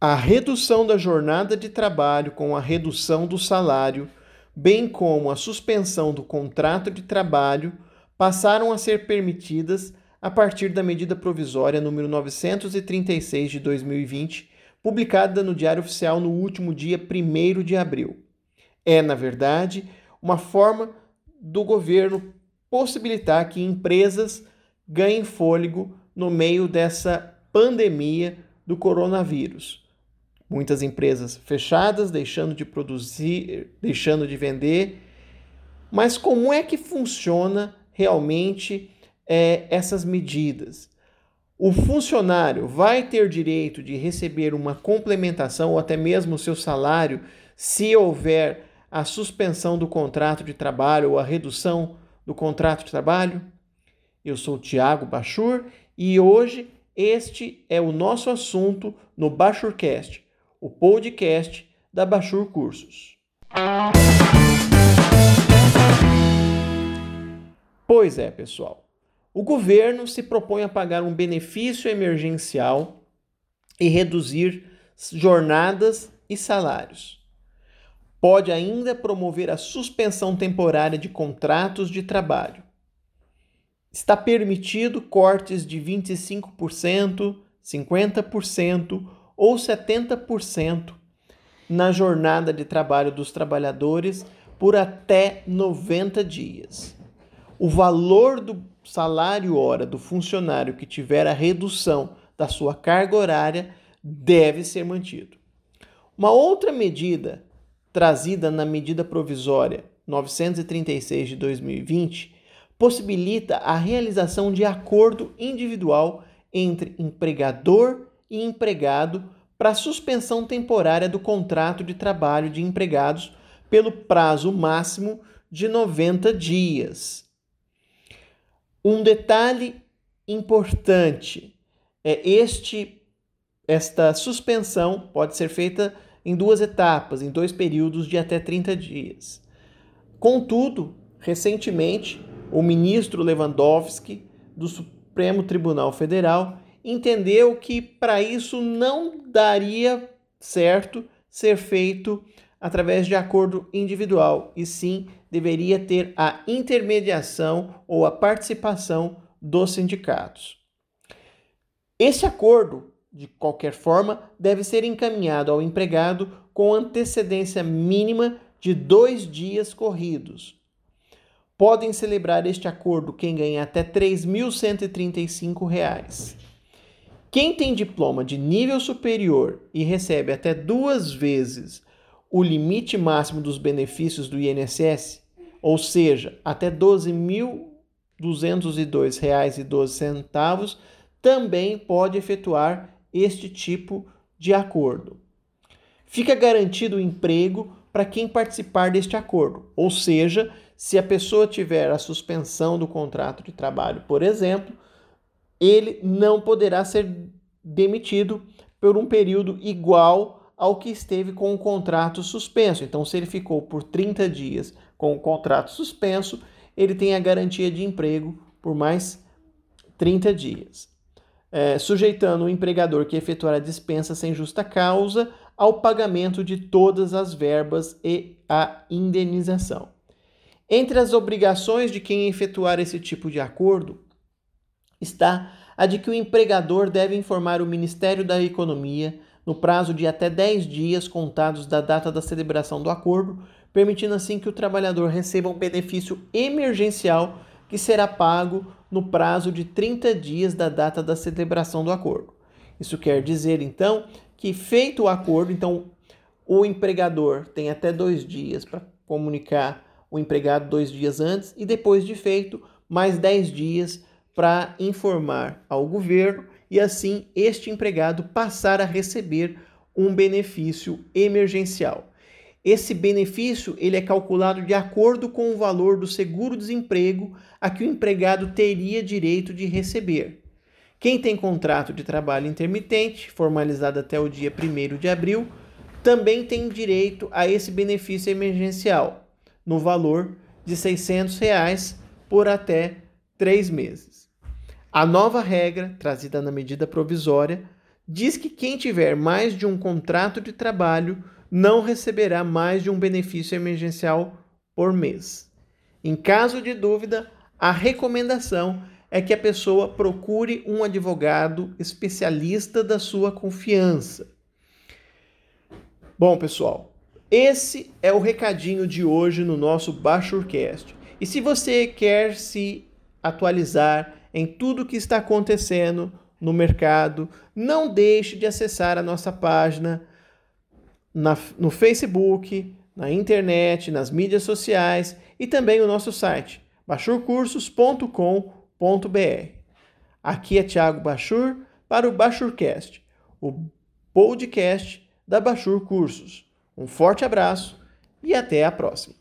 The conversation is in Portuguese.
A redução da jornada de trabalho com a redução do salário, bem como a suspensão do contrato de trabalho, passaram a ser permitidas a partir da medida provisória número 936 de 2020, publicada no Diário Oficial no último dia 1 de abril. É, na verdade, uma forma do governo possibilitar que empresas ganhem fôlego no meio dessa pandemia do coronavírus. Muitas empresas fechadas, deixando de produzir, deixando de vender. Mas como é que funciona realmente é, essas medidas. O funcionário vai ter direito de receber uma complementação ou até mesmo o seu salário se houver a suspensão do contrato de trabalho ou a redução do contrato de trabalho? Eu sou Tiago Bachur e hoje este é o nosso assunto no Bachurcast, o podcast da Bachur Cursos. Pois é, pessoal. O governo se propõe a pagar um benefício emergencial e reduzir jornadas e salários. Pode ainda promover a suspensão temporária de contratos de trabalho. Está permitido cortes de 25%, 50% ou 70% na jornada de trabalho dos trabalhadores por até 90 dias o valor do salário hora do funcionário que tiver a redução da sua carga horária deve ser mantido. Uma outra medida trazida na medida provisória 936 de 2020 possibilita a realização de acordo individual entre empregador e empregado para suspensão temporária do contrato de trabalho de empregados pelo prazo máximo de 90 dias. Um detalhe importante é este esta suspensão pode ser feita em duas etapas, em dois períodos de até 30 dias. Contudo, recentemente, o ministro Lewandowski do Supremo Tribunal Federal entendeu que para isso não daria certo ser feito através de acordo individual, e sim deveria ter a intermediação ou a participação dos sindicatos. Esse acordo, de qualquer forma, deve ser encaminhado ao empregado com antecedência mínima de dois dias corridos. Podem celebrar este acordo quem ganha até R$ 3.135. Quem tem diploma de nível superior e recebe até duas vezes o limite máximo dos benefícios do INSS, ou seja, até R$ 12.202,12, também pode efetuar este tipo de acordo. Fica garantido o emprego para quem participar deste acordo, ou seja, se a pessoa tiver a suspensão do contrato de trabalho, por exemplo, ele não poderá ser demitido por um período igual ao que esteve com o contrato suspenso. Então, se ele ficou por 30 dias com o contrato suspenso, ele tem a garantia de emprego por mais 30 dias, é, sujeitando o empregador que efetuar a dispensa sem justa causa ao pagamento de todas as verbas e a indenização. Entre as obrigações de quem efetuar esse tipo de acordo está a de que o empregador deve informar o Ministério da Economia no prazo de até 10 dias contados da data da celebração do acordo, permitindo assim que o trabalhador receba um benefício emergencial que será pago no prazo de 30 dias da data da celebração do acordo. Isso quer dizer, então, que feito o acordo, então o empregador tem até dois dias para comunicar o empregado dois dias antes e depois de feito, mais 10 dias para informar ao governo e assim este empregado passar a receber um benefício emergencial. Esse benefício ele é calculado de acordo com o valor do seguro-desemprego a que o empregado teria direito de receber. Quem tem contrato de trabalho intermitente, formalizado até o dia 1 de abril, também tem direito a esse benefício emergencial, no valor de 600 reais por até três meses. A nova regra, trazida na medida provisória, diz que quem tiver mais de um contrato de trabalho não receberá mais de um benefício emergencial por mês. Em caso de dúvida, a recomendação é que a pessoa procure um advogado especialista da sua confiança. Bom, pessoal, esse é o recadinho de hoje no nosso Bachurcast. E se você quer se atualizar em tudo que está acontecendo no mercado, não deixe de acessar a nossa página na, no Facebook, na internet, nas mídias sociais e também o nosso site bachurcursos.com.br. Aqui é Thiago Bachur para o Bachurcast, o podcast da Bachur Cursos. Um forte abraço e até a próxima.